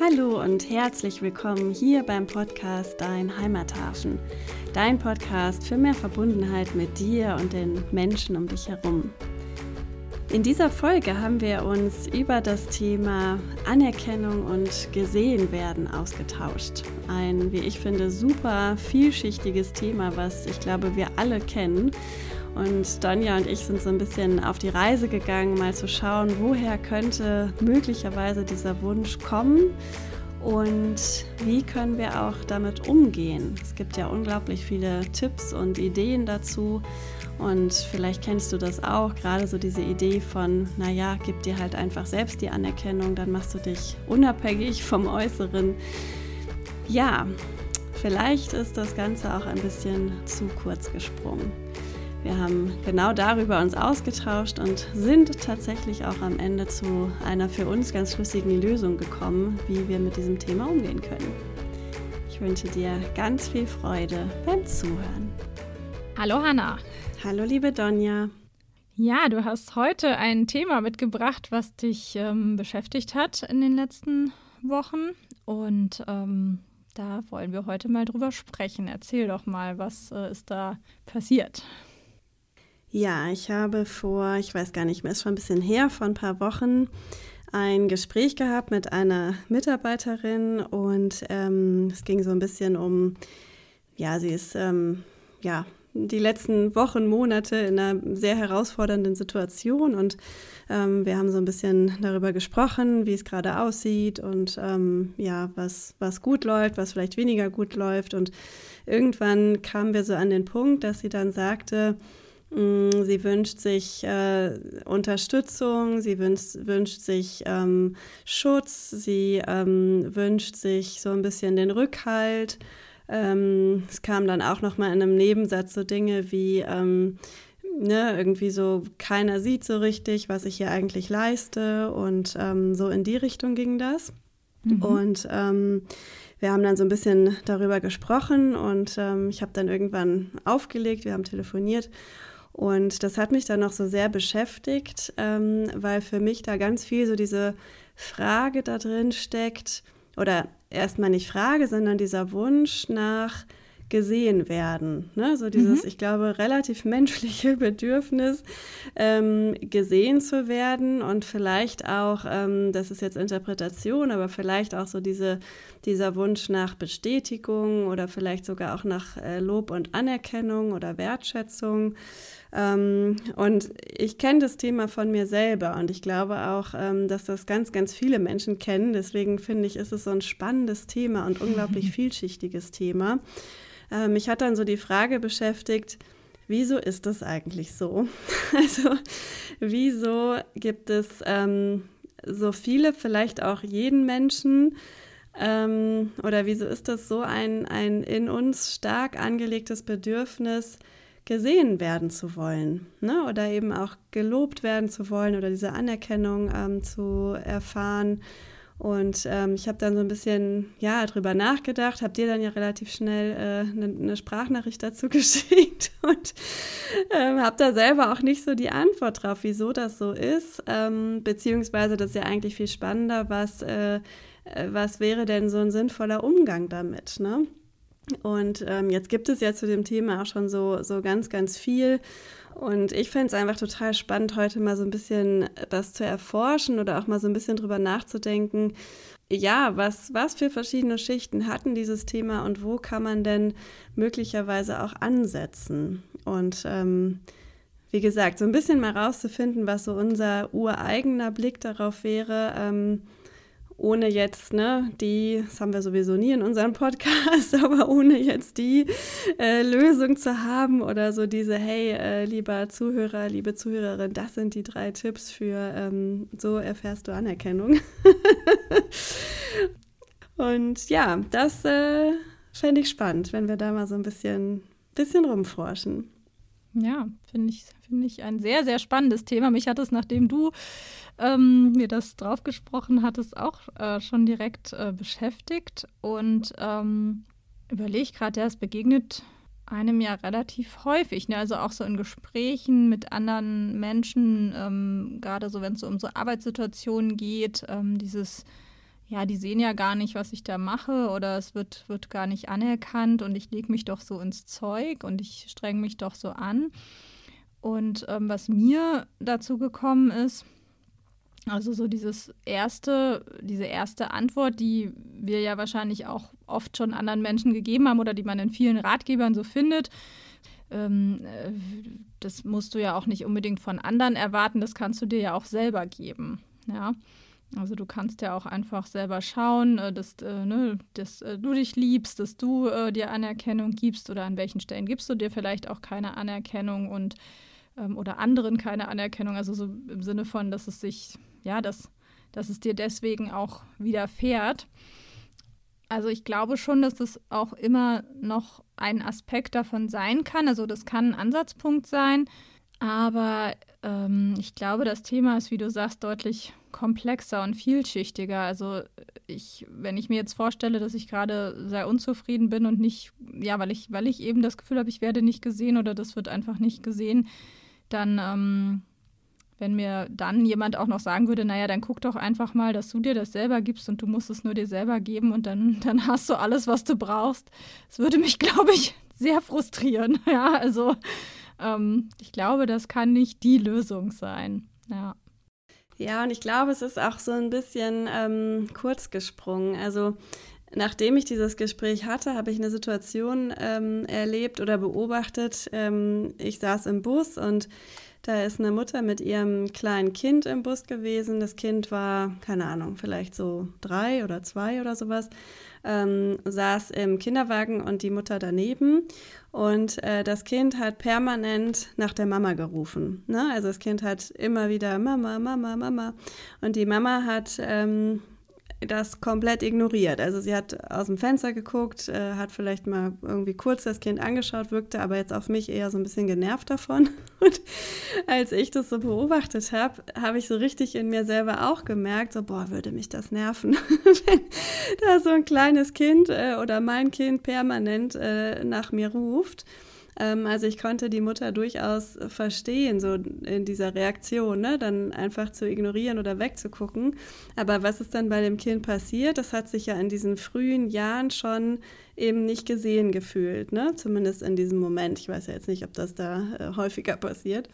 Hallo und herzlich willkommen hier beim Podcast Dein Heimathafen. Dein Podcast für mehr Verbundenheit mit dir und den Menschen um dich herum. In dieser Folge haben wir uns über das Thema Anerkennung und Gesehenwerden ausgetauscht. Ein, wie ich finde, super vielschichtiges Thema, was ich glaube wir alle kennen und Donja und ich sind so ein bisschen auf die Reise gegangen, mal zu schauen, woher könnte möglicherweise dieser Wunsch kommen und wie können wir auch damit umgehen. Es gibt ja unglaublich viele Tipps und Ideen dazu. Und vielleicht kennst du das auch, gerade so diese Idee von, naja, gib dir halt einfach selbst die Anerkennung, dann machst du dich unabhängig vom Äußeren. Ja, vielleicht ist das Ganze auch ein bisschen zu kurz gesprungen. Wir haben genau darüber uns ausgetauscht und sind tatsächlich auch am Ende zu einer für uns ganz schlüssigen Lösung gekommen, wie wir mit diesem Thema umgehen können. Ich wünsche dir ganz viel Freude beim Zuhören. Hallo Hanna. Hallo liebe Donja. Ja, du hast heute ein Thema mitgebracht, was dich ähm, beschäftigt hat in den letzten Wochen. Und ähm, da wollen wir heute mal drüber sprechen. Erzähl doch mal, was äh, ist da passiert? Ja, ich habe vor, ich weiß gar nicht mehr, ist schon ein bisschen her, vor ein paar Wochen ein Gespräch gehabt mit einer Mitarbeiterin und ähm, es ging so ein bisschen um, ja, sie ist ähm, ja die letzten Wochen, Monate in einer sehr herausfordernden Situation und ähm, wir haben so ein bisschen darüber gesprochen, wie es gerade aussieht und ähm, ja, was, was gut läuft, was vielleicht weniger gut läuft und irgendwann kamen wir so an den Punkt, dass sie dann sagte, sie wünscht sich äh, Unterstützung, sie wünscht, wünscht sich ähm, Schutz, sie ähm, wünscht sich so ein bisschen den Rückhalt. Ähm, es kam dann auch noch mal in einem Nebensatz so Dinge wie ähm, ne, irgendwie so keiner sieht so richtig, was ich hier eigentlich leiste und ähm, so in die Richtung ging das. Mhm. Und ähm, wir haben dann so ein bisschen darüber gesprochen und ich habe dann irgendwann aufgelegt, wir haben telefoniert und das hat mich dann noch so sehr beschäftigt, ähm, weil für mich da ganz viel so diese Frage da drin steckt, oder erstmal nicht Frage, sondern dieser Wunsch nach gesehen werden. Ne? So dieses, mhm. ich glaube, relativ menschliche Bedürfnis, ähm, gesehen zu werden und vielleicht auch, ähm, das ist jetzt Interpretation, aber vielleicht auch so diese, dieser Wunsch nach Bestätigung oder vielleicht sogar auch nach äh, Lob und Anerkennung oder Wertschätzung. Ähm, und ich kenne das Thema von mir selber und ich glaube auch, ähm, dass das ganz, ganz viele Menschen kennen. Deswegen finde ich, ist es so ein spannendes Thema und unglaublich vielschichtiges Thema. Äh, mich hat dann so die Frage beschäftigt, wieso ist das eigentlich so? Also, wieso gibt es ähm, so viele, vielleicht auch jeden Menschen, ähm, oder wieso ist das so ein, ein in uns stark angelegtes Bedürfnis, gesehen werden zu wollen ne? oder eben auch gelobt werden zu wollen oder diese Anerkennung ähm, zu erfahren. Und ähm, ich habe dann so ein bisschen ja drüber nachgedacht, habe dir dann ja relativ schnell eine äh, ne Sprachnachricht dazu geschickt und ähm, habe da selber auch nicht so die Antwort drauf, wieso das so ist, ähm, beziehungsweise das ist ja eigentlich viel spannender, was, äh, äh was wäre denn so ein sinnvoller Umgang damit, ne? Und ähm, jetzt gibt es ja zu dem Thema auch schon so, so ganz, ganz viel. Und ich fände es einfach total spannend, heute mal so ein bisschen das zu erforschen oder auch mal so ein bisschen drüber nachzudenken. Ja, was, was für verschiedene Schichten hatten dieses Thema und wo kann man denn möglicherweise auch ansetzen? Und ähm, wie gesagt, so ein bisschen mal rauszufinden, was so unser ureigener Blick darauf wäre. Ähm, ohne jetzt, ne, die, das haben wir sowieso nie in unserem Podcast, aber ohne jetzt die äh, Lösung zu haben oder so diese, hey, äh, lieber Zuhörer, liebe Zuhörerin, das sind die drei Tipps für, ähm, so erfährst du Anerkennung. Und ja, das äh, fände ich spannend, wenn wir da mal so ein bisschen, bisschen rumforschen. Ja, finde ich, find ich ein sehr, sehr spannendes Thema. Mich hat es, nachdem du ähm, mir das draufgesprochen hattest, auch äh, schon direkt äh, beschäftigt. Und ähm, überlege gerade, ja, es begegnet einem ja relativ häufig. Ne? Also auch so in Gesprächen mit anderen Menschen, ähm, gerade so, wenn es so um so Arbeitssituationen geht, ähm, dieses ja, die sehen ja gar nicht, was ich da mache oder es wird, wird gar nicht anerkannt und ich lege mich doch so ins Zeug und ich strenge mich doch so an. Und ähm, was mir dazu gekommen ist, also so dieses erste, diese erste Antwort, die wir ja wahrscheinlich auch oft schon anderen Menschen gegeben haben oder die man in vielen Ratgebern so findet, ähm, äh, das musst du ja auch nicht unbedingt von anderen erwarten, das kannst du dir ja auch selber geben. Ja. Also du kannst ja auch einfach selber schauen, äh, dass, äh, ne, dass äh, du dich liebst, dass du äh, dir Anerkennung gibst oder an welchen Stellen gibst du dir vielleicht auch keine Anerkennung und ähm, oder anderen keine Anerkennung. Also so im Sinne von, dass es sich, ja, dass, dass es dir deswegen auch widerfährt. Also ich glaube schon, dass das auch immer noch ein Aspekt davon sein kann. Also das kann ein Ansatzpunkt sein, aber ähm, ich glaube, das Thema ist, wie du sagst, deutlich komplexer und vielschichtiger. Also ich, wenn ich mir jetzt vorstelle, dass ich gerade sehr unzufrieden bin und nicht, ja, weil ich, weil ich eben das Gefühl habe, ich werde nicht gesehen oder das wird einfach nicht gesehen, dann, ähm, wenn mir dann jemand auch noch sagen würde, naja, dann guck doch einfach mal, dass du dir das selber gibst und du musst es nur dir selber geben und dann, dann hast du alles, was du brauchst. Das würde mich, glaube ich, sehr frustrieren. Ja, also ähm, ich glaube, das kann nicht die Lösung sein. Ja. Ja, und ich glaube, es ist auch so ein bisschen ähm, kurz gesprungen. Also nachdem ich dieses Gespräch hatte, habe ich eine Situation ähm, erlebt oder beobachtet. Ähm, ich saß im Bus und da ist eine Mutter mit ihrem kleinen Kind im Bus gewesen. Das Kind war, keine Ahnung, vielleicht so drei oder zwei oder sowas ähm, saß im Kinderwagen und die Mutter daneben. Und äh, das Kind hat permanent nach der Mama gerufen. Ne? Also das Kind hat immer wieder Mama, Mama, Mama. Und die Mama hat ähm, das komplett ignoriert. Also sie hat aus dem Fenster geguckt, äh, hat vielleicht mal irgendwie kurz das Kind angeschaut, wirkte aber jetzt auf mich eher so ein bisschen genervt davon. Und als ich das so beobachtet habe, habe ich so richtig in mir selber auch gemerkt, so, boah, würde mich das nerven, wenn da so ein kleines Kind äh, oder mein Kind permanent äh, nach mir ruft. Ähm, also ich konnte die Mutter durchaus verstehen, so in dieser Reaktion, ne? dann einfach zu ignorieren oder wegzugucken. Aber was ist dann bei dem Kind passiert? Das hat sich ja in diesen frühen Jahren schon eben nicht gesehen gefühlt, ne? zumindest in diesem Moment. Ich weiß ja jetzt nicht, ob das da äh, häufiger passiert.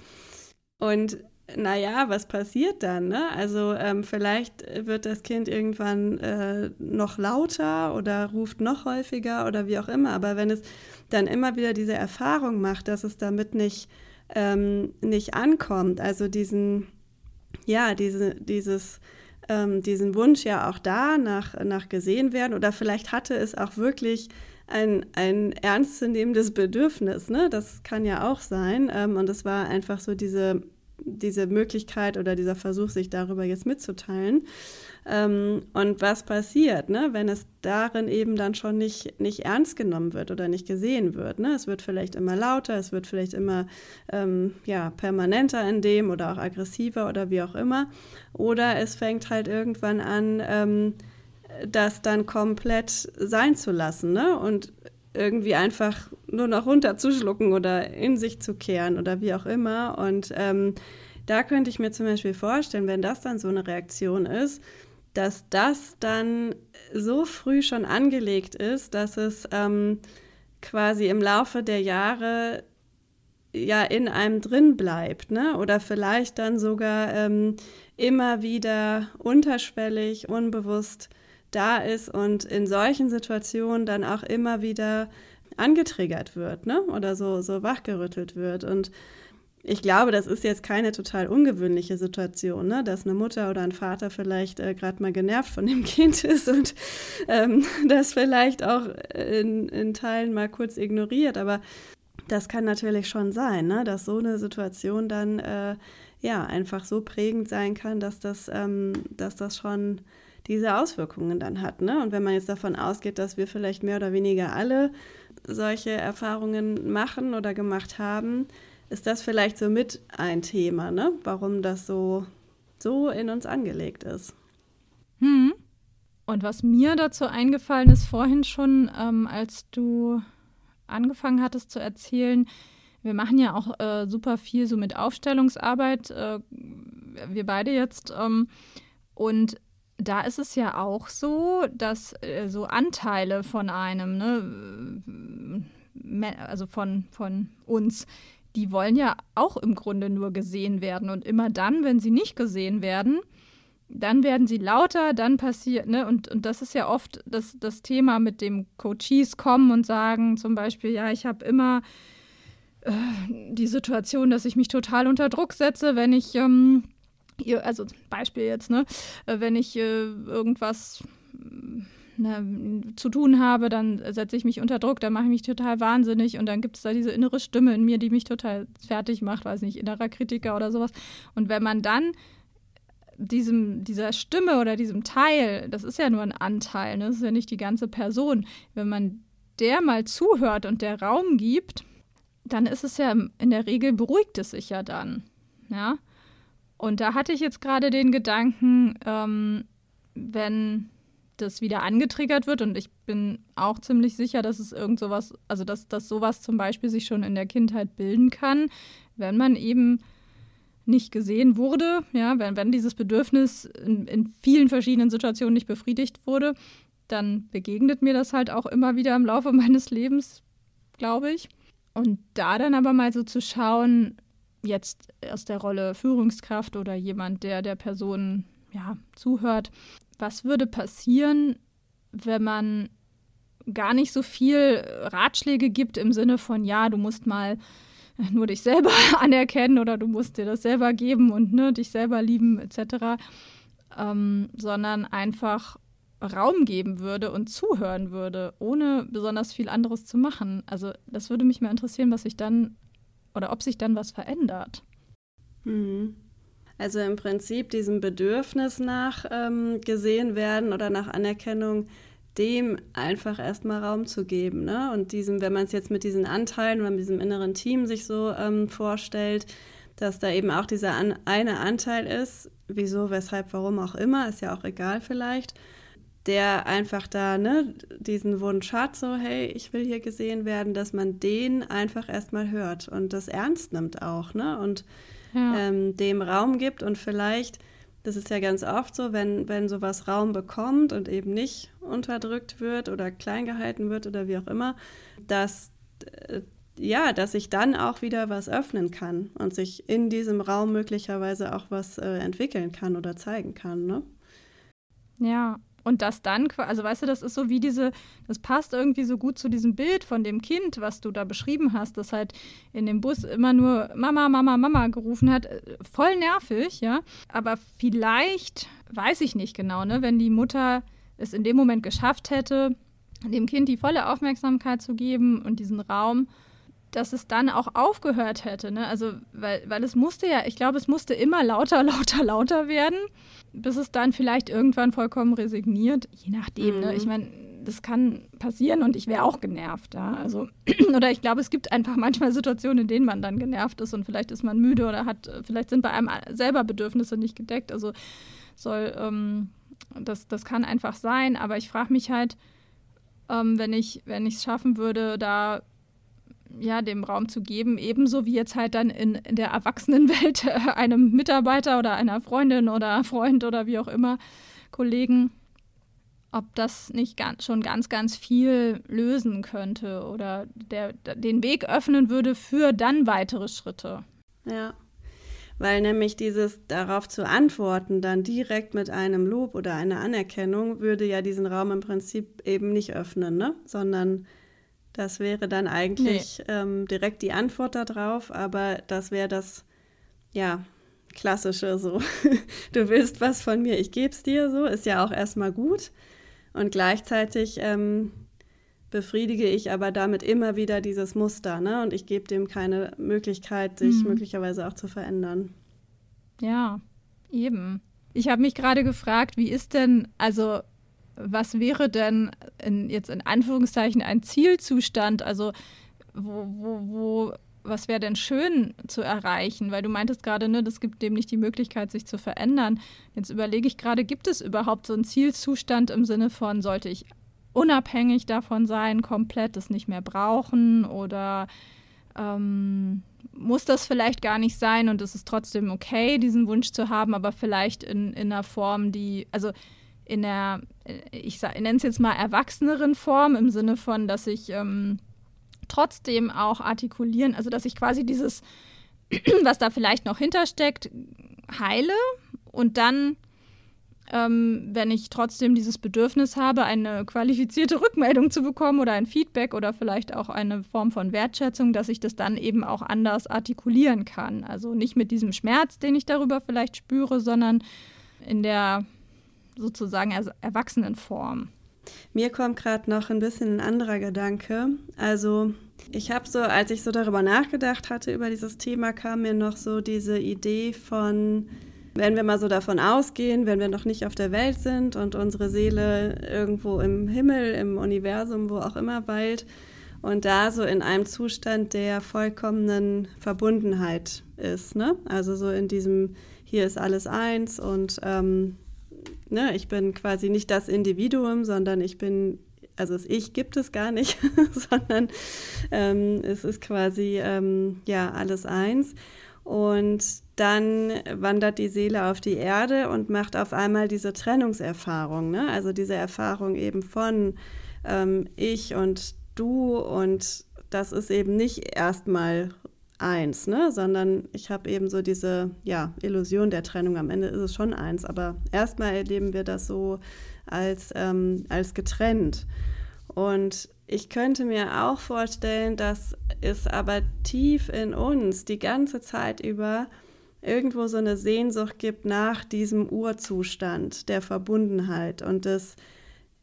Und naja, was passiert dann? Ne? Also ähm, vielleicht wird das Kind irgendwann äh, noch lauter oder ruft noch häufiger oder wie auch immer. Aber wenn es dann immer wieder diese Erfahrung macht, dass es damit nicht, ähm, nicht ankommt, also diesen, ja, diese, dieses, ähm, diesen Wunsch ja auch da nach, nach gesehen werden oder vielleicht hatte es auch wirklich ein, ein ernstzunehmendes Bedürfnis, ne? das kann ja auch sein ähm, und es war einfach so diese diese Möglichkeit oder dieser Versuch, sich darüber jetzt mitzuteilen. Ähm, und was passiert, ne, wenn es darin eben dann schon nicht, nicht ernst genommen wird oder nicht gesehen wird. Ne? Es wird vielleicht immer lauter, es wird vielleicht immer ähm, ja, permanenter in dem oder auch aggressiver oder wie auch immer. Oder es fängt halt irgendwann an, ähm, das dann komplett sein zu lassen. Ne? Und irgendwie einfach nur noch runterzuschlucken oder in sich zu kehren oder wie auch immer. Und ähm, da könnte ich mir zum Beispiel vorstellen, wenn das dann so eine Reaktion ist, dass das dann so früh schon angelegt ist, dass es ähm, quasi im Laufe der Jahre ja in einem drin bleibt, ne? Oder vielleicht dann sogar ähm, immer wieder unterschwellig, unbewusst da ist und in solchen Situationen dann auch immer wieder angetriggert wird, ne? Oder so, so wachgerüttelt wird. Und ich glaube, das ist jetzt keine total ungewöhnliche Situation, ne? dass eine Mutter oder ein Vater vielleicht äh, gerade mal genervt von dem Kind ist und ähm, das vielleicht auch in, in Teilen mal kurz ignoriert. Aber das kann natürlich schon sein, ne? dass so eine Situation dann äh, ja einfach so prägend sein kann, dass das, ähm, dass das schon diese Auswirkungen dann hat. Ne? Und wenn man jetzt davon ausgeht, dass wir vielleicht mehr oder weniger alle solche Erfahrungen machen oder gemacht haben, ist das vielleicht so mit ein Thema, ne? warum das so, so in uns angelegt ist. Hm. Und was mir dazu eingefallen ist vorhin schon, ähm, als du angefangen hattest zu erzählen, wir machen ja auch äh, super viel so mit Aufstellungsarbeit, äh, wir beide jetzt. Ähm, und da ist es ja auch so, dass äh, so Anteile von einem, ne, also von, von uns, die wollen ja auch im Grunde nur gesehen werden. Und immer dann, wenn sie nicht gesehen werden, dann werden sie lauter, dann passiert, ne, und, und das ist ja oft das, das Thema, mit dem Coaches kommen und sagen zum Beispiel, ja, ich habe immer äh, die Situation, dass ich mich total unter Druck setze, wenn ich, ähm, also Beispiel jetzt, ne, äh, wenn ich äh, irgendwas ne, zu tun habe, dann setze ich mich unter Druck, dann mache ich mich total wahnsinnig und dann gibt es da diese innere Stimme in mir, die mich total fertig macht, weiß nicht, innerer Kritiker oder sowas. Und wenn man dann diesem, dieser Stimme oder diesem Teil, das ist ja nur ein Anteil, ne? das ist ja nicht die ganze Person, wenn man der mal zuhört und der Raum gibt, dann ist es ja in der Regel beruhigt es sich ja dann. Ja. Und da hatte ich jetzt gerade den Gedanken, ähm, wenn das wieder angetriggert wird und ich bin auch ziemlich sicher, dass es irgend sowas, also dass, dass sowas zum Beispiel sich schon in der Kindheit bilden kann, wenn man eben nicht gesehen wurde, ja, wenn, wenn dieses Bedürfnis in, in vielen verschiedenen Situationen nicht befriedigt wurde, dann begegnet mir das halt auch immer wieder im Laufe meines Lebens, glaube ich. Und da dann aber mal so zu schauen, jetzt aus der Rolle Führungskraft oder jemand, der der Person ja, zuhört, was würde passieren, wenn man gar nicht so viel Ratschläge gibt im Sinne von, ja, du musst mal nur dich selber anerkennen oder du musst dir das selber geben und ne, dich selber lieben etc., ähm, sondern einfach Raum geben würde und zuhören würde, ohne besonders viel anderes zu machen. Also das würde mich mal interessieren, was sich dann oder ob sich dann was verändert. Mhm. Also im Prinzip diesem Bedürfnis nach ähm, gesehen werden oder nach Anerkennung, dem einfach erstmal Raum zu geben. Ne? Und diesem, wenn man es jetzt mit diesen Anteilen oder mit diesem inneren Team sich so ähm, vorstellt, dass da eben auch dieser an, eine Anteil ist, wieso, weshalb, warum auch immer, ist ja auch egal vielleicht, der einfach da ne, diesen Wunsch hat, so hey, ich will hier gesehen werden, dass man den einfach erstmal hört und das ernst nimmt auch, ne? Und ja. ähm, dem Raum gibt und vielleicht, das ist ja ganz oft so, wenn, wenn sowas Raum bekommt und eben nicht unterdrückt wird oder klein gehalten wird oder wie auch immer, dass äh, ja, dass sich dann auch wieder was öffnen kann und sich in diesem Raum möglicherweise auch was äh, entwickeln kann oder zeigen kann, ne? Ja, und das dann, also weißt du, das ist so wie diese, das passt irgendwie so gut zu diesem Bild von dem Kind, was du da beschrieben hast, das halt in dem Bus immer nur Mama, Mama, Mama gerufen hat. Voll nervig, ja. Aber vielleicht, weiß ich nicht genau, ne, wenn die Mutter es in dem Moment geschafft hätte, dem Kind die volle Aufmerksamkeit zu geben und diesen Raum, dass es dann auch aufgehört hätte. Ne? Also, weil, weil es musste ja, ich glaube, es musste immer lauter, lauter, lauter werden bis es dann vielleicht irgendwann vollkommen resigniert. Je nachdem, mhm. ne? Ich mhm. meine, das kann passieren und ich wäre auch genervt. Ja? Also, oder ich glaube, es gibt einfach manchmal Situationen, in denen man dann genervt ist und vielleicht ist man müde oder hat, vielleicht sind bei einem selber Bedürfnisse nicht gedeckt. Also soll, ähm, das, das kann einfach sein, aber ich frage mich halt, ähm, wenn ich wenn es schaffen würde, da ja, dem Raum zu geben, ebenso wie jetzt halt dann in, der Erwachsenenwelt äh, einem Mitarbeiter oder einer Freundin oder Freund oder wie auch immer, Kollegen, ob das nicht ganz, schon ganz, ganz viel lösen könnte oder der, den Weg öffnen würde für dann weitere Schritte. Ja, weil nämlich dieses darauf zu antworten, dann direkt mit einem Lob oder einer Anerkennung, würde ja diesen Raum im Prinzip eben nicht öffnen, ne? sondern das wäre dann eigentlich nee. ähm, direkt die Antwort darauf, aber das wäre das, ja, klassische so. du willst was von mir, ich gebe es dir so, ist ja auch erstmal gut. Und gleichzeitig ähm, befriedige ich aber damit immer wieder dieses Muster, ne? Und ich gebe dem keine Möglichkeit, sich mhm. möglicherweise auch zu verändern. Ja, eben. Ich habe mich gerade gefragt, wie ist denn, also was wäre denn in, jetzt in Anführungszeichen ein Zielzustand? Also wo, wo, wo was wäre denn schön zu erreichen? Weil du meintest gerade, ne, das gibt dem nicht die Möglichkeit, sich zu verändern. Jetzt überlege ich gerade, gibt es überhaupt so einen Zielzustand im Sinne von, sollte ich unabhängig davon sein, komplett das nicht mehr brauchen oder ähm, muss das vielleicht gar nicht sein und es ist trotzdem okay, diesen Wunsch zu haben, aber vielleicht in, in einer Form, die, also in der, ich, ich nenne es jetzt mal erwachseneren Form, im Sinne von, dass ich ähm, trotzdem auch artikulieren, also dass ich quasi dieses, was da vielleicht noch hintersteckt, heile und dann ähm, wenn ich trotzdem dieses Bedürfnis habe, eine qualifizierte Rückmeldung zu bekommen oder ein Feedback oder vielleicht auch eine Form von Wertschätzung, dass ich das dann eben auch anders artikulieren kann. Also nicht mit diesem Schmerz, den ich darüber vielleicht spüre, sondern in der sozusagen Erwachsenenform. Mir kommt gerade noch ein bisschen ein anderer Gedanke. Also ich habe so, als ich so darüber nachgedacht hatte über dieses Thema, kam mir noch so diese Idee von wenn wir mal so davon ausgehen, wenn wir noch nicht auf der Welt sind und unsere Seele irgendwo im Himmel, im Universum, wo auch immer weilt und da so in einem Zustand der vollkommenen Verbundenheit ist, ne? Also so in diesem, hier ist alles eins und ähm, ne, ich bin quasi nicht das Individuum, sondern ich bin also das Ich gibt es gar nicht, sondern ähm, es ist quasi ähm, ja alles eins. Und dann wandert die Seele auf die Erde und macht auf einmal diese Trennungserfahrung, ne? also diese Erfahrung eben von ähm, ich und du und das ist eben nicht erstmal eins, ne? sondern ich habe eben so diese ja, Illusion der Trennung. Am Ende ist es schon eins, aber erstmal erleben wir das so als, ähm, als getrennt. Und ich könnte mir auch vorstellen, dass es aber tief in uns die ganze Zeit über irgendwo so eine Sehnsucht gibt nach diesem Urzustand der Verbundenheit und das,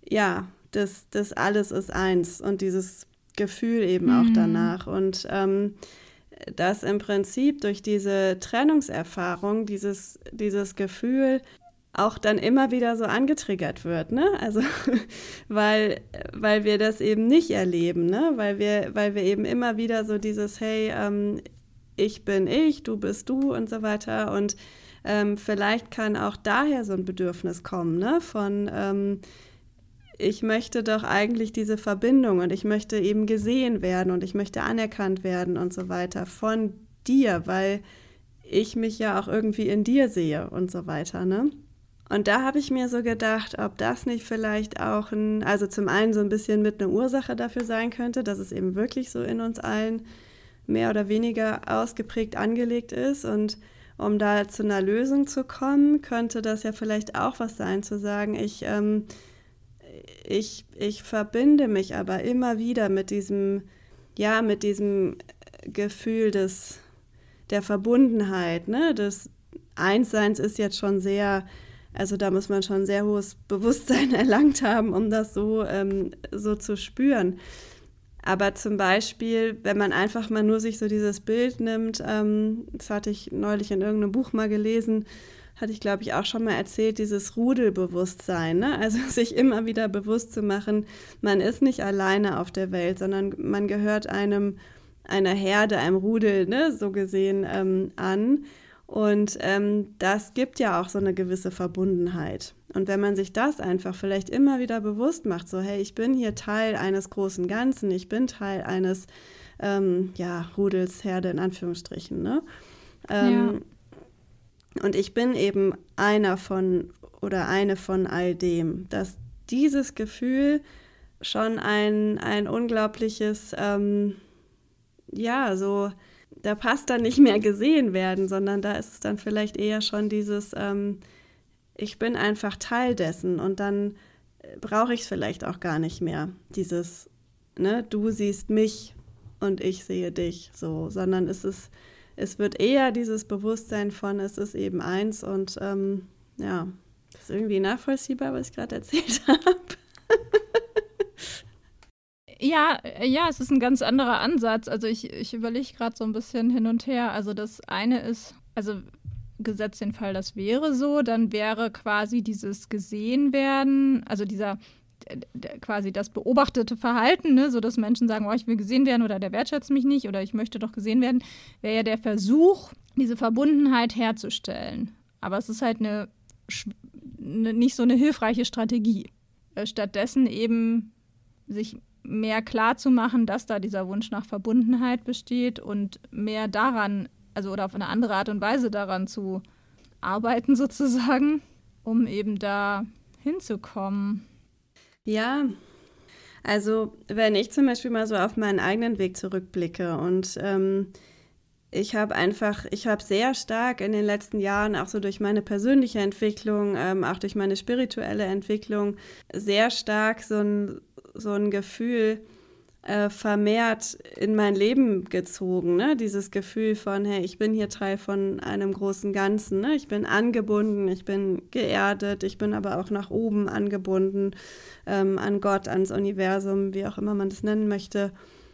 ja, das, das alles ist eins und dieses Gefühl eben mhm. auch danach. Und ähm, dass im Prinzip durch diese Trennungserfahrung dieses, dieses Gefühl auch dann immer wieder so angetriggert wird, ne? Also weil, weil wir das eben nicht erleben, ne? Weil wir, weil wir eben immer wieder so dieses, hey, ähm, ich bin ich, du bist du und so weiter. Und ähm, vielleicht kann auch daher so ein Bedürfnis kommen, ne? Von ähm, ich möchte doch eigentlich diese Verbindung und ich möchte eben gesehen werden und ich möchte anerkannt werden und so weiter von dir, weil ich mich ja auch irgendwie in dir sehe und so weiter, ne? Und da habe ich mir so gedacht, ob das nicht vielleicht auch ein, also zum einen so ein bisschen mit einer Ursache dafür sein könnte, dass es eben wirklich so in uns allen mehr oder weniger ausgeprägt angelegt ist. Und um da zu einer Lösung zu kommen, könnte das ja vielleicht auch was sein, zu sagen, ich, ähm, ich, ich verbinde mich aber immer wieder mit diesem, ja, mit diesem Gefühl des, der Verbundenheit, ne? des Einsseins ist jetzt schon sehr also da muss man schon sehr hohes Bewusstsein erlangt haben, um das so, ähm, so zu spüren. Aber zum Beispiel, wenn man einfach mal nur sich so dieses Bild nimmt, ähm, das hatte ich neulich in irgendeinem Buch mal gelesen, hatte ich glaube ich auch schon mal erzählt, dieses Rudelbewusstsein. Ne? Also sich immer wieder bewusst zu machen, man ist nicht alleine auf der Welt, sondern man gehört einem, einer Herde, einem Rudel, ne? so gesehen, ähm, an. Und ähm, das gibt ja auch so eine gewisse Verbundenheit. Und wenn man sich das einfach vielleicht immer wieder bewusst macht, so hey, ich bin hier Teil eines großen Ganzen, ich bin Teil eines ähm, ja, Rudels, Herde in Anführungsstrichen. Ne? Ähm, ja. Und ich bin eben einer von oder eine von all dem, dass dieses Gefühl schon ein, ein unglaubliches, ähm, ja, so da passt dann nicht mehr gesehen werden, sondern da ist es dann vielleicht eher schon dieses, ähm, ich bin einfach Teil dessen und dann äh, brauche ich es vielleicht auch gar nicht mehr, dieses, ne, du siehst mich und ich sehe dich, so, sondern es ist, es wird eher dieses Bewusstsein von, es ist eben eins und ähm, ja, das ist irgendwie nachvollziehbar, was ich gerade erzählt habe. Ja, ja, es ist ein ganz anderer Ansatz. Also ich, ich überlege gerade so ein bisschen hin und her. Also das eine ist, also gesetzt den Fall, das wäre so, dann wäre quasi dieses gesehen werden, also dieser quasi das beobachtete Verhalten, ne, so dass Menschen sagen, oh, ich will gesehen werden oder der wertschätzt mich nicht oder ich möchte doch gesehen werden, wäre ja der Versuch, diese Verbundenheit herzustellen. Aber es ist halt eine, eine nicht so eine hilfreiche Strategie. Äh, stattdessen eben sich mehr klar zu machen, dass da dieser Wunsch nach Verbundenheit besteht und mehr daran, also oder auf eine andere Art und Weise daran zu arbeiten sozusagen, um eben da hinzukommen? Ja, also wenn ich zum Beispiel mal so auf meinen eigenen Weg zurückblicke und ähm, ich habe einfach, ich habe sehr stark in den letzten Jahren, auch so durch meine persönliche Entwicklung, ähm, auch durch meine spirituelle Entwicklung, sehr stark so ein, so ein Gefühl äh, vermehrt in mein Leben gezogen. Ne? Dieses Gefühl von, hey, ich bin hier Teil von einem großen Ganzen. Ne? Ich bin angebunden, ich bin geerdet, ich bin aber auch nach oben angebunden ähm, an Gott, ans Universum, wie auch immer man das nennen möchte.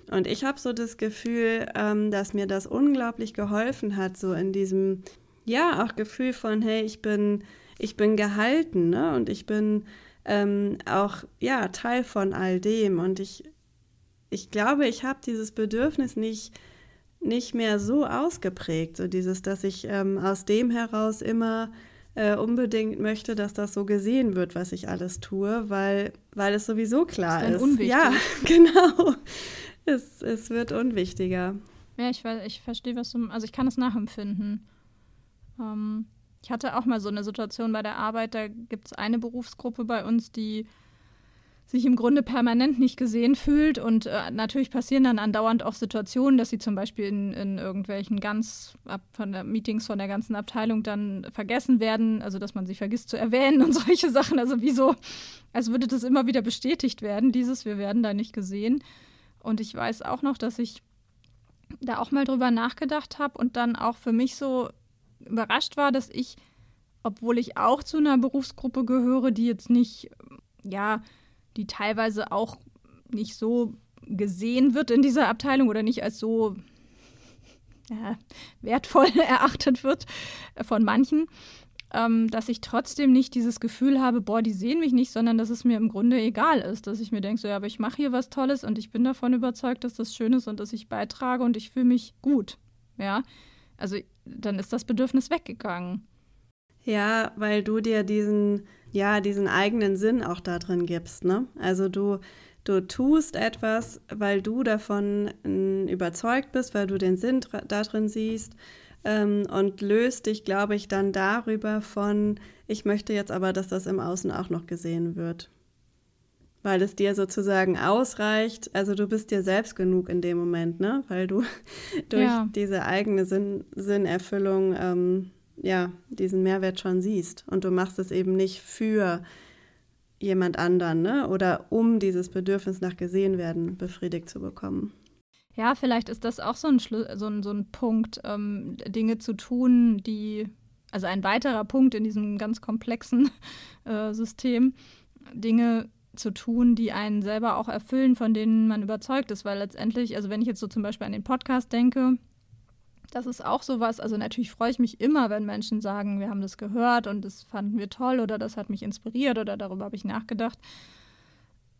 Und ich habe so das Gefühl, ähm, dass mir das unglaublich geholfen hat, so in diesem, ja, auch Gefühl von, hey, ich bin, ich bin gehalten, ne? Und ich bin ähm, auch, ja, Teil von all dem. Und ich, ich glaube, ich habe dieses Bedürfnis nicht, nicht mehr so ausgeprägt, so dieses, dass ich ähm, aus dem heraus immer äh, unbedingt möchte, dass das so gesehen wird, was ich alles tue, weil, weil es sowieso klar ist. ist. Unwichtig. Ja, genau es, es wird unwichtiger. Ja, ich, ich verstehe, was du. Also ich kann es nachempfinden. Ähm, ich hatte auch mal so eine Situation bei der Arbeit, da gibt es eine Berufsgruppe bei uns, die sich im Grunde permanent nicht gesehen fühlt. Und äh, natürlich passieren dann andauernd auch Situationen, dass sie zum Beispiel in, in irgendwelchen ganz ab, von der Meetings von der ganzen Abteilung dann vergessen werden, also dass man sie vergisst zu erwähnen und solche Sachen. Also wie so, als würde das immer wieder bestätigt werden, dieses, wir werden da nicht gesehen. Und ich weiß auch noch, dass ich da auch mal drüber nachgedacht habe und dann auch für mich so überrascht war, dass ich, obwohl ich auch zu einer Berufsgruppe gehöre, die jetzt nicht, ja, die teilweise auch nicht so gesehen wird in dieser Abteilung oder nicht als so ja, wertvoll erachtet wird von manchen, ähm, dass ich trotzdem nicht dieses Gefühl habe, boah, die sehen mich nicht, sondern dass es mir im Grunde egal ist, dass ich mir denke, so, ja, aber ich mache hier was Tolles und ich bin davon überzeugt, dass das schön ist und dass ich beitrage und ich fühle mich gut. Ja, also dann ist das Bedürfnis weggegangen. Ja, weil du dir diesen, ja, diesen eigenen Sinn auch da drin gibst, ne? Also du, du tust etwas, weil du davon überzeugt bist, weil du den Sinn da drin siehst ähm, und löst dich, glaube ich, dann darüber von, ich möchte jetzt aber, dass das im Außen auch noch gesehen wird. Weil es dir sozusagen ausreicht, also du bist dir selbst genug in dem Moment, ne? Weil du durch ja. diese eigene Sinn, Sinnerfüllung ähm, ja diesen Mehrwert schon siehst. Und du machst es eben nicht für jemand anderen, ne? Oder um dieses Bedürfnis nach gesehen werden befriedigt zu bekommen. Ja, vielleicht ist das auch so ein, Schlu so ein, so ein Punkt, ähm, Dinge zu tun, die, also ein weiterer Punkt in diesem ganz komplexen äh, System, Dinge zu tun, die einen selber auch erfüllen, von denen man überzeugt ist. Weil letztendlich, also wenn ich jetzt so zum Beispiel an den Podcast denke, das ist auch sowas. Also natürlich freue ich mich immer, wenn Menschen sagen, wir haben das gehört und das fanden wir toll oder das hat mich inspiriert oder darüber habe ich nachgedacht.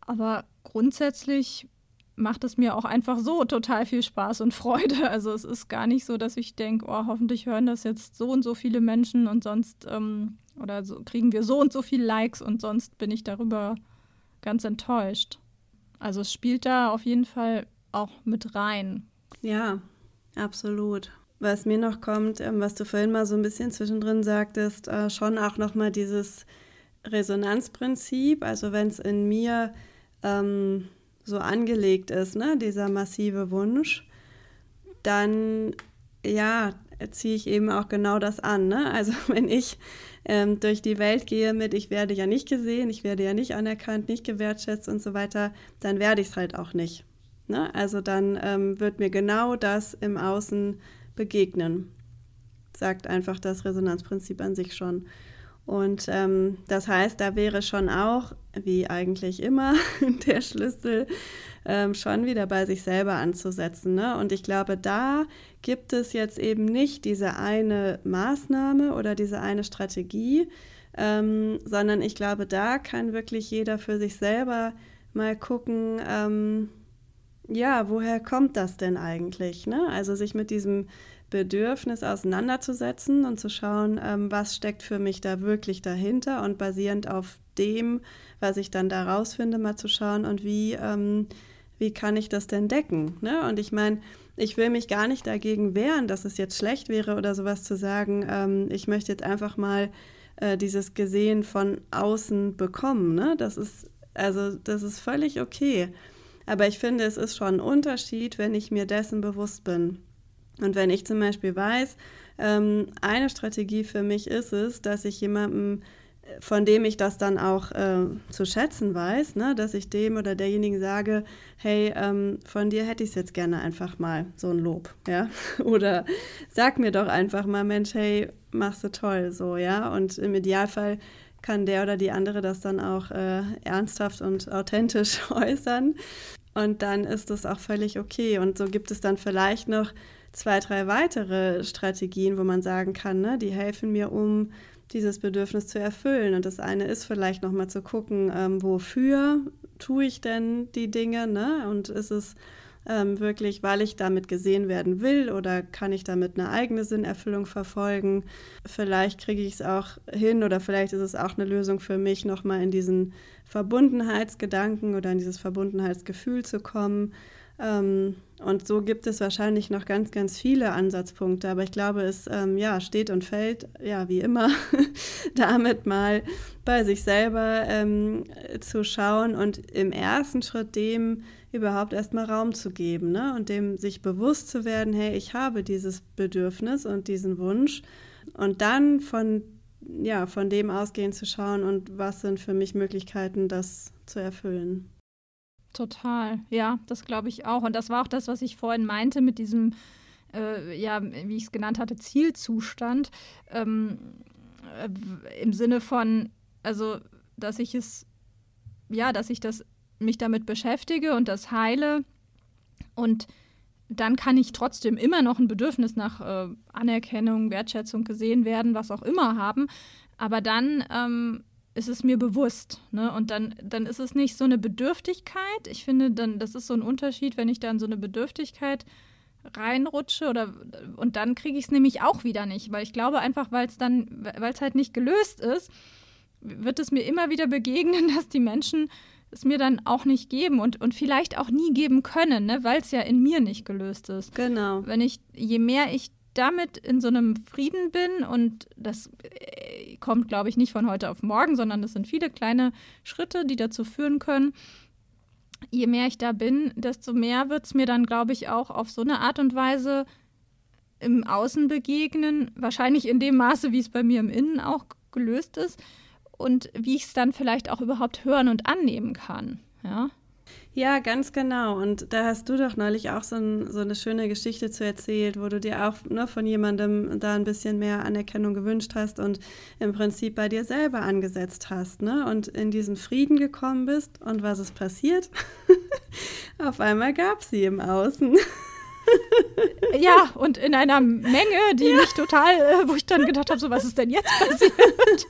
Aber grundsätzlich macht es mir auch einfach so total viel Spaß und Freude. Also es ist gar nicht so, dass ich denke, oh, hoffentlich hören das jetzt so und so viele Menschen und sonst ähm, oder so kriegen wir so und so viele Likes und sonst bin ich darüber ganz enttäuscht. Also es spielt da auf jeden Fall auch mit rein. Ja, absolut. Was mir noch kommt, ähm, was du vorhin mal so ein bisschen zwischendrin sagtest, äh, schon auch nochmal dieses Resonanzprinzip. Also wenn es in mir ähm, so angelegt ist, ne, dieser massive Wunsch, dann ja, ziehe ich eben auch genau das an. Ne? Also wenn ich ähm, durch die Welt gehe mit, ich werde ja nicht gesehen, ich werde ja nicht anerkannt, nicht gewertschätzt und so weiter, dann werde ich es halt auch nicht. Ne? Also dann ähm, wird mir genau das im Außen begegnen. Sagt einfach das Resonanzprinzip an sich schon. Und ähm, das heißt, da wäre schon auch, wie eigentlich immer, der Schlüssel ähm, schon wieder bei sich selber anzusetzen. Ne? Und ich glaube, da gibt es jetzt eben nicht diese eine Maßnahme oder diese eine Strategie, ähm, sondern ich glaube, da kann wirklich jeder für sich selber mal gucken, ähm, ja, woher kommt das denn eigentlich? Ne? Also sich mit diesem Bedürfnis auseinanderzusetzen und zu schauen, ähm, was steckt für mich da wirklich dahinter und basierend auf dem, was ich dann da rausfinde, mal zu schauen und wie, ähm, wie kann ich das denn decken? Ne? Und ich meine, ich will mich gar nicht dagegen wehren, dass es jetzt schlecht wäre oder sowas zu sagen. Ähm, ich möchte jetzt einfach mal äh, dieses Gesehen von außen bekommen. Ne? Das ist, also das ist völlig okay. Aber ich finde, es ist schon ein Unterschied, wenn ich mir dessen bewusst bin. Und wenn ich zum Beispiel weiß, ähm, eine Strategie für mich ist es, dass ich jemandem von dem ich das dann auch äh, zu schätzen weiß, ne? dass ich dem oder derjenigen sage, hey, ähm, von dir hätte ich es jetzt gerne einfach mal, so ein Lob, ja, oder sag mir doch einfach mal, Mensch, hey, machst du toll, so, ja, und im Idealfall kann der oder die andere das dann auch äh, ernsthaft und authentisch äußern und dann ist das auch völlig okay und so gibt es dann vielleicht noch zwei, drei weitere Strategien, wo man sagen kann, ne, die helfen mir, um dieses Bedürfnis zu erfüllen. Und das eine ist vielleicht nochmal zu gucken, ähm, wofür tue ich denn die Dinge, ne? Und ist es ähm, wirklich, weil ich damit gesehen werden will oder kann ich damit eine eigene Sinnerfüllung verfolgen? Vielleicht kriege ich es auch hin oder vielleicht ist es auch eine Lösung für mich, nochmal in diesen Verbundenheitsgedanken oder in dieses Verbundenheitsgefühl zu kommen. Ähm, und so gibt es wahrscheinlich noch ganz, ganz viele Ansatzpunkte. Aber ich glaube, es ähm, ja, steht und fällt, ja, wie immer, damit mal bei sich selber ähm, zu schauen und im ersten Schritt dem überhaupt erstmal Raum zu geben ne? und dem sich bewusst zu werden, hey, ich habe dieses Bedürfnis und diesen Wunsch. Und dann von, ja, von dem ausgehend zu schauen und was sind für mich Möglichkeiten, das zu erfüllen. Total, ja, das glaube ich auch. Und das war auch das, was ich vorhin meinte mit diesem, äh, ja, wie ich es genannt hatte, Zielzustand. Ähm, äh, Im Sinne von, also, dass ich es, ja, dass ich das mich damit beschäftige und das heile und dann kann ich trotzdem immer noch ein Bedürfnis nach äh, Anerkennung, Wertschätzung gesehen werden, was auch immer haben. Aber dann ähm, ist es mir bewusst. Ne? Und dann, dann ist es nicht so eine Bedürftigkeit. Ich finde, dann, das ist so ein Unterschied, wenn ich dann so eine Bedürftigkeit reinrutsche oder und dann kriege ich es nämlich auch wieder nicht, weil ich glaube einfach, weil es dann, weil es halt nicht gelöst ist, wird es mir immer wieder begegnen, dass die Menschen es mir dann auch nicht geben und, und vielleicht auch nie geben können, ne? weil es ja in mir nicht gelöst ist. Genau. Wenn ich, je mehr ich damit in so einem Frieden bin und das äh, kommt, glaube ich, nicht von heute auf morgen, sondern das sind viele kleine Schritte, die dazu führen können. Je mehr ich da bin, desto mehr wird es mir dann, glaube ich, auch auf so eine Art und Weise im Außen begegnen, wahrscheinlich in dem Maße, wie es bei mir im Innen auch gelöst ist und wie ich es dann vielleicht auch überhaupt hören und annehmen kann. Ja. Ja, ganz genau. Und da hast du doch neulich auch so, ein, so eine schöne Geschichte zu erzählt, wo du dir auch ne, von jemandem da ein bisschen mehr Anerkennung gewünscht hast und im Prinzip bei dir selber angesetzt hast, ne? Und in diesen Frieden gekommen bist. Und was ist passiert? Auf einmal gab sie im Außen. ja, und in einer Menge, die ja. mich total, äh, wo ich dann gedacht habe, so was ist denn jetzt passiert?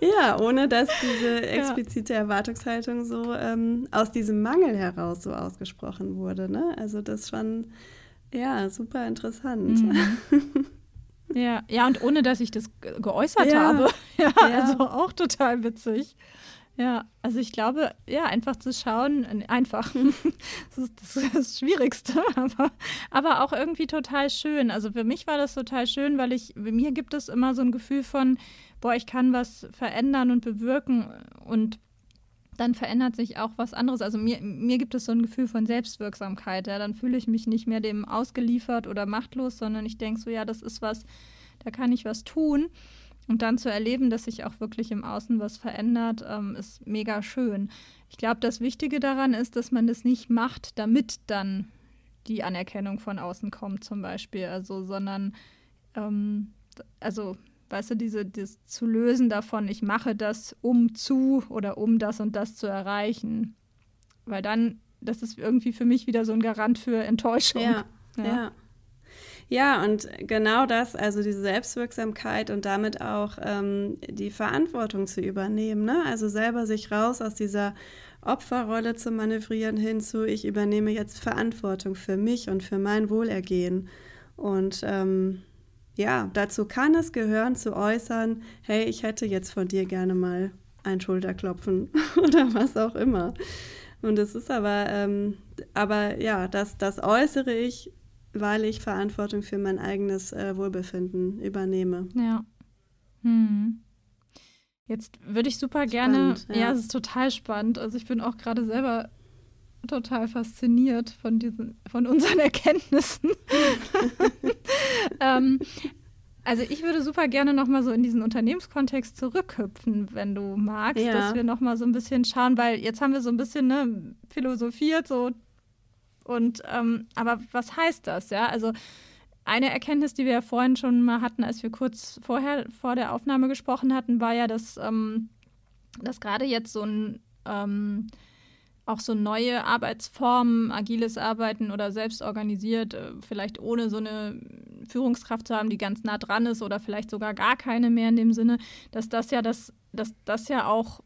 ja, ohne dass diese explizite Erwartungshaltung so ähm, aus diesem Mangel heraus so ausgesprochen wurde. Ne? Also das ist schon, ja, super interessant. Mhm. Ja, ja, und ohne dass ich das geäußert ja. habe. Ja, ja, also auch total witzig. Ja, also ich glaube, ja, einfach zu schauen, einfach, das ist das, das Schwierigste, aber, aber auch irgendwie total schön. Also für mich war das total schön, weil ich, mir gibt es immer so ein Gefühl von, boah, ich kann was verändern und bewirken und dann verändert sich auch was anderes. Also mir, mir gibt es so ein Gefühl von Selbstwirksamkeit. Ja? Dann fühle ich mich nicht mehr dem ausgeliefert oder machtlos, sondern ich denke so, ja, das ist was, da kann ich was tun. Und dann zu erleben, dass sich auch wirklich im Außen was verändert, ähm, ist mega schön. Ich glaube, das Wichtige daran ist, dass man das nicht macht, damit dann die Anerkennung von außen kommt, zum Beispiel. Also, sondern, ähm, also, weißt du, diese, das zu lösen davon, ich mache das, um zu oder um das und das zu erreichen. Weil dann, das ist irgendwie für mich wieder so ein Garant für Enttäuschung. ja. ja. ja. Ja, und genau das, also diese Selbstwirksamkeit und damit auch ähm, die Verantwortung zu übernehmen. Ne? Also selber sich raus aus dieser Opferrolle zu manövrieren hinzu, ich übernehme jetzt Verantwortung für mich und für mein Wohlergehen. Und ähm, ja, dazu kann es gehören zu äußern, hey, ich hätte jetzt von dir gerne mal ein Schulterklopfen oder was auch immer. Und es ist aber, ähm, aber ja, das, das äußere ich weil ich Verantwortung für mein eigenes äh, Wohlbefinden übernehme. Ja. Hm. Jetzt würde ich super gerne, spannend, ja. ja, es ist total spannend. Also ich bin auch gerade selber total fasziniert von diesen, von unseren Erkenntnissen. ähm, also ich würde super gerne noch mal so in diesen Unternehmenskontext zurückhüpfen, wenn du magst, ja. dass wir noch mal so ein bisschen schauen, weil jetzt haben wir so ein bisschen ne, philosophiert so und ähm, aber was heißt das, ja? Also eine Erkenntnis, die wir ja vorhin schon mal hatten, als wir kurz vorher vor der Aufnahme gesprochen hatten, war ja, dass, ähm, dass gerade jetzt so ein ähm, auch so neue Arbeitsformen, agiles Arbeiten oder selbst organisiert, äh, vielleicht ohne so eine Führungskraft zu haben, die ganz nah dran ist oder vielleicht sogar gar keine mehr in dem Sinne, dass das ja das, dass das ja auch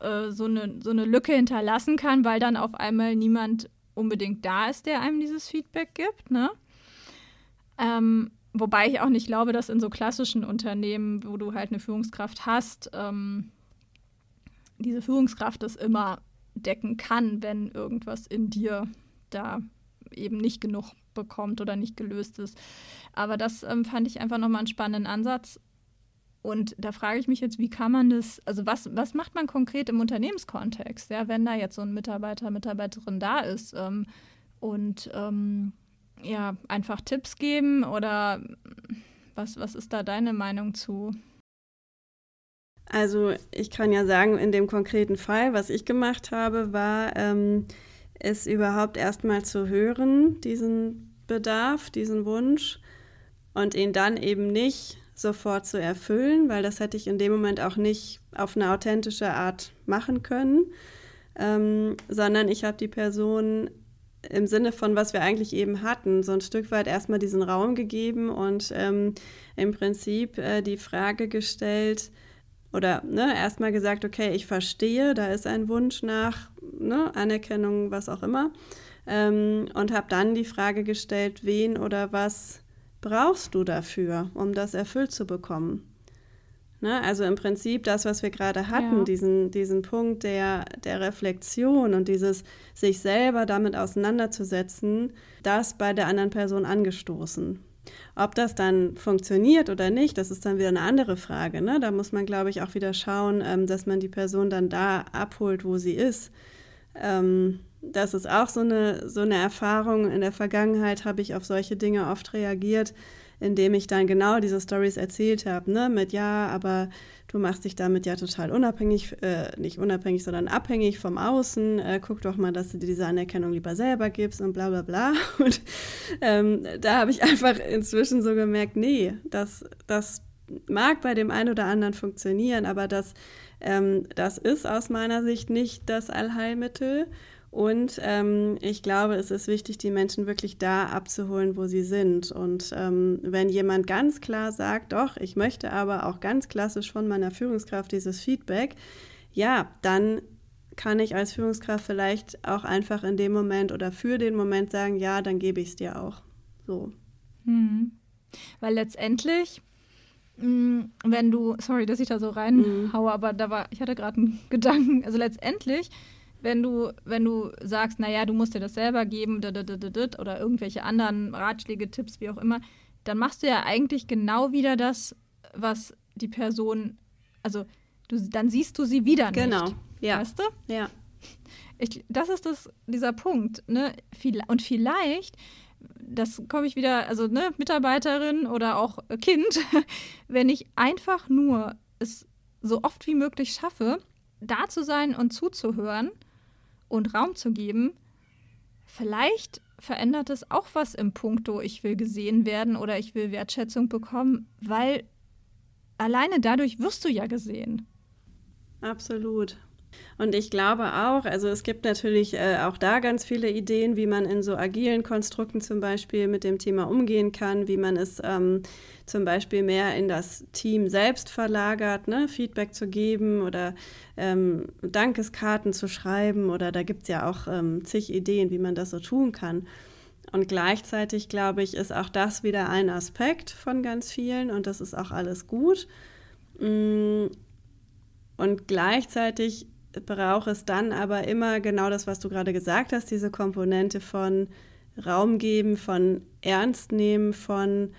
äh, so, eine, so eine Lücke hinterlassen kann, weil dann auf einmal niemand unbedingt da ist, der einem dieses Feedback gibt. Ne? Ähm, wobei ich auch nicht glaube, dass in so klassischen Unternehmen, wo du halt eine Führungskraft hast, ähm, diese Führungskraft das immer decken kann, wenn irgendwas in dir da eben nicht genug bekommt oder nicht gelöst ist. Aber das ähm, fand ich einfach nochmal einen spannenden Ansatz. Und da frage ich mich jetzt, wie kann man das, also was, was macht man konkret im Unternehmenskontext, ja, wenn da jetzt so ein Mitarbeiter, Mitarbeiterin da ist ähm, und ähm, ja, einfach Tipps geben oder was, was ist da deine Meinung zu? Also ich kann ja sagen, in dem konkreten Fall, was ich gemacht habe, war ähm, es überhaupt erstmal zu hören, diesen Bedarf, diesen Wunsch und ihn dann eben nicht sofort zu erfüllen, weil das hätte ich in dem Moment auch nicht auf eine authentische Art machen können, ähm, sondern ich habe die Person im Sinne von, was wir eigentlich eben hatten, so ein Stück weit erstmal diesen Raum gegeben und ähm, im Prinzip äh, die Frage gestellt oder ne, erstmal gesagt, okay, ich verstehe, da ist ein Wunsch nach ne, Anerkennung, was auch immer. Ähm, und habe dann die Frage gestellt, wen oder was brauchst du dafür, um das erfüllt zu bekommen? Ne? Also im Prinzip das, was wir gerade hatten, ja. diesen, diesen Punkt der, der Reflexion und dieses sich selber damit auseinanderzusetzen, das bei der anderen Person angestoßen. Ob das dann funktioniert oder nicht, das ist dann wieder eine andere Frage. Ne? Da muss man, glaube ich, auch wieder schauen, ähm, dass man die Person dann da abholt, wo sie ist. Ähm, das ist auch so eine, so eine Erfahrung. In der Vergangenheit habe ich auf solche Dinge oft reagiert, indem ich dann genau diese Stories erzählt habe, ne, mit ja, aber du machst dich damit ja total unabhängig, äh, nicht unabhängig, sondern abhängig vom Außen. Äh, guck doch mal, dass du dir diese Anerkennung lieber selber gibst und bla bla bla. Und ähm, da habe ich einfach inzwischen so gemerkt, nee, das, das mag bei dem einen oder anderen funktionieren, aber das, ähm, das ist aus meiner Sicht nicht das Allheilmittel. Und ähm, ich glaube, es ist wichtig, die Menschen wirklich da abzuholen, wo sie sind. Und ähm, wenn jemand ganz klar sagt, doch, ich möchte aber auch ganz klassisch von meiner Führungskraft dieses Feedback, ja, dann kann ich als Führungskraft vielleicht auch einfach in dem Moment oder für den Moment sagen, ja, dann gebe ich es dir auch. So. Hm. Weil letztendlich, mm, wenn du, sorry, dass ich da so reinhaue, mhm. aber da war, ich hatte gerade einen Gedanken, also letztendlich wenn du, wenn du sagst, naja, du musst dir das selber geben oder irgendwelche anderen Ratschläge, Tipps, wie auch immer, dann machst du ja eigentlich genau wieder das, was die Person, also du, dann siehst du sie wieder nicht. Genau, ja. Weißt du? Ja. Ich, das ist das, dieser Punkt. Ne? Und vielleicht, das komme ich wieder, also ne, Mitarbeiterin oder auch Kind, wenn ich einfach nur es so oft wie möglich schaffe, da zu sein und zuzuhören und Raum zu geben, vielleicht verändert es auch was im Punkto, ich will gesehen werden oder ich will Wertschätzung bekommen, weil alleine dadurch wirst du ja gesehen. Absolut. Und ich glaube auch, also es gibt natürlich äh, auch da ganz viele Ideen, wie man in so agilen Konstrukten zum Beispiel mit dem Thema umgehen kann, wie man es ähm, zum Beispiel mehr in das Team selbst verlagert, ne? Feedback zu geben oder ähm, Dankeskarten zu schreiben oder da gibt es ja auch ähm, zig Ideen, wie man das so tun kann. Und gleichzeitig, glaube ich, ist auch das wieder ein Aspekt von ganz vielen und das ist auch alles gut. Mm, und gleichzeitig braucht es dann aber immer genau das, was du gerade gesagt hast, diese Komponente von Raum geben, von Ernst nehmen, von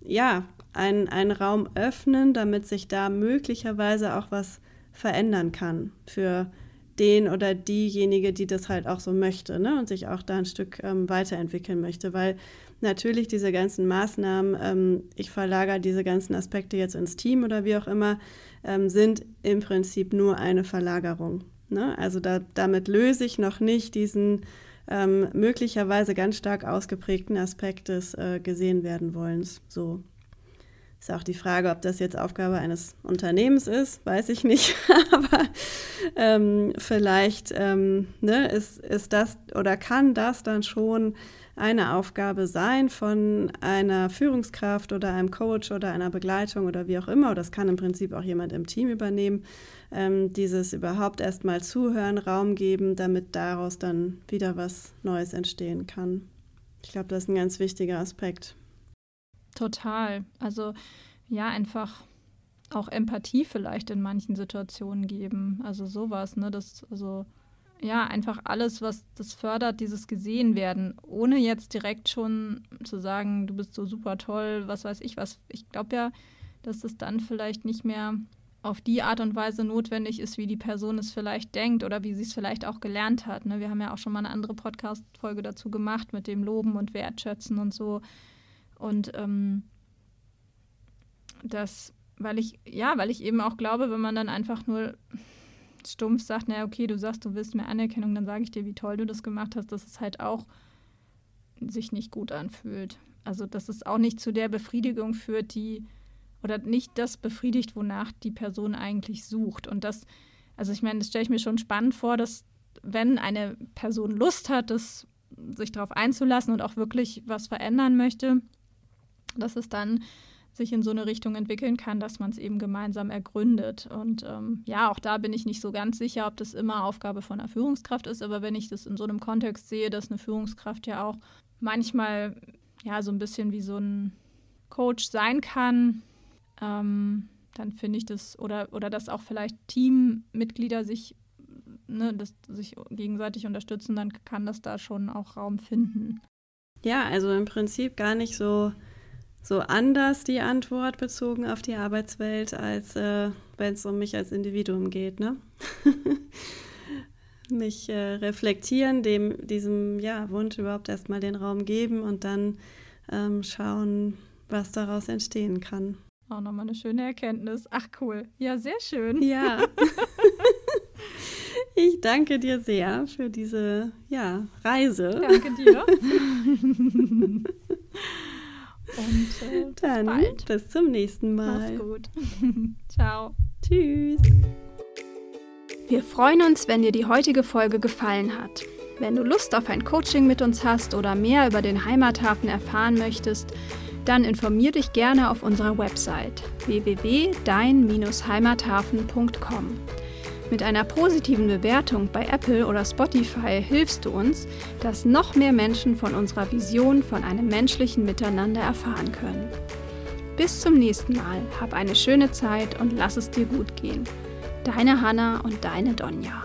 ja, einen, einen Raum öffnen, damit sich da möglicherweise auch was verändern kann für den oder diejenige, die das halt auch so möchte ne? und sich auch da ein Stück ähm, weiterentwickeln möchte. Weil natürlich diese ganzen Maßnahmen, ähm, ich verlagere diese ganzen Aspekte jetzt ins Team oder wie auch immer, ähm, sind im Prinzip nur eine Verlagerung. Ne? Also da, damit löse ich noch nicht diesen ähm, möglicherweise ganz stark ausgeprägten Aspekt des äh, gesehen werden wollens. So. Ist auch die Frage, ob das jetzt Aufgabe eines Unternehmens ist, weiß ich nicht. Aber ähm, vielleicht ähm, ne, ist, ist das oder kann das dann schon eine Aufgabe sein von einer Führungskraft oder einem Coach oder einer Begleitung oder wie auch immer. Oder das kann im Prinzip auch jemand im Team übernehmen. Ähm, dieses überhaupt erstmal zuhören, Raum geben, damit daraus dann wieder was Neues entstehen kann. Ich glaube, das ist ein ganz wichtiger Aspekt. Total. Also ja, einfach auch Empathie vielleicht in manchen Situationen geben. Also sowas, ne? Das, also ja, einfach alles, was das fördert, dieses gesehen werden, ohne jetzt direkt schon zu sagen, du bist so super toll, was weiß ich was. Ich glaube ja, dass es dann vielleicht nicht mehr auf die Art und Weise notwendig ist, wie die Person es vielleicht denkt oder wie sie es vielleicht auch gelernt hat. Ne? Wir haben ja auch schon mal eine andere Podcast-Folge dazu gemacht mit dem Loben und Wertschätzen und so. Und ähm, das, weil ich, ja, weil ich eben auch glaube, wenn man dann einfach nur stumpf sagt, naja, okay, du sagst, du willst mehr Anerkennung, dann sage ich dir, wie toll du das gemacht hast, dass es halt auch sich nicht gut anfühlt. Also, dass es auch nicht zu der Befriedigung führt, die, oder nicht das befriedigt, wonach die Person eigentlich sucht. Und das, also ich meine, das stelle ich mir schon spannend vor, dass wenn eine Person Lust hat, das, sich darauf einzulassen und auch wirklich was verändern möchte, dass es dann sich in so eine Richtung entwickeln kann, dass man es eben gemeinsam ergründet. Und ähm, ja, auch da bin ich nicht so ganz sicher, ob das immer Aufgabe von einer Führungskraft ist, aber wenn ich das in so einem Kontext sehe, dass eine Führungskraft ja auch manchmal ja so ein bisschen wie so ein Coach sein kann, ähm, dann finde ich das, oder, oder dass auch vielleicht Teammitglieder sich, ne, das, sich gegenseitig unterstützen, dann kann das da schon auch Raum finden. Ja, also im Prinzip gar nicht so so anders die Antwort bezogen auf die Arbeitswelt, als äh, wenn es um mich als Individuum geht. Ne? mich äh, reflektieren, dem, diesem ja, Wunsch überhaupt erstmal den Raum geben und dann ähm, schauen, was daraus entstehen kann. Auch nochmal eine schöne Erkenntnis. Ach cool. Ja, sehr schön. Ja. ich danke dir sehr für diese ja, Reise. Danke dir. Und äh, bis Dann bald. bis zum nächsten Mal. Mach's gut. Ciao. Tschüss. Wir freuen uns, wenn dir die heutige Folge gefallen hat. Wenn du Lust auf ein Coaching mit uns hast oder mehr über den Heimathafen erfahren möchtest, dann informier dich gerne auf unserer Website www.dein-heimathafen.com. Mit einer positiven Bewertung bei Apple oder Spotify hilfst du uns, dass noch mehr Menschen von unserer Vision von einem menschlichen Miteinander erfahren können. Bis zum nächsten Mal, hab eine schöne Zeit und lass es dir gut gehen. Deine Hanna und deine Donja.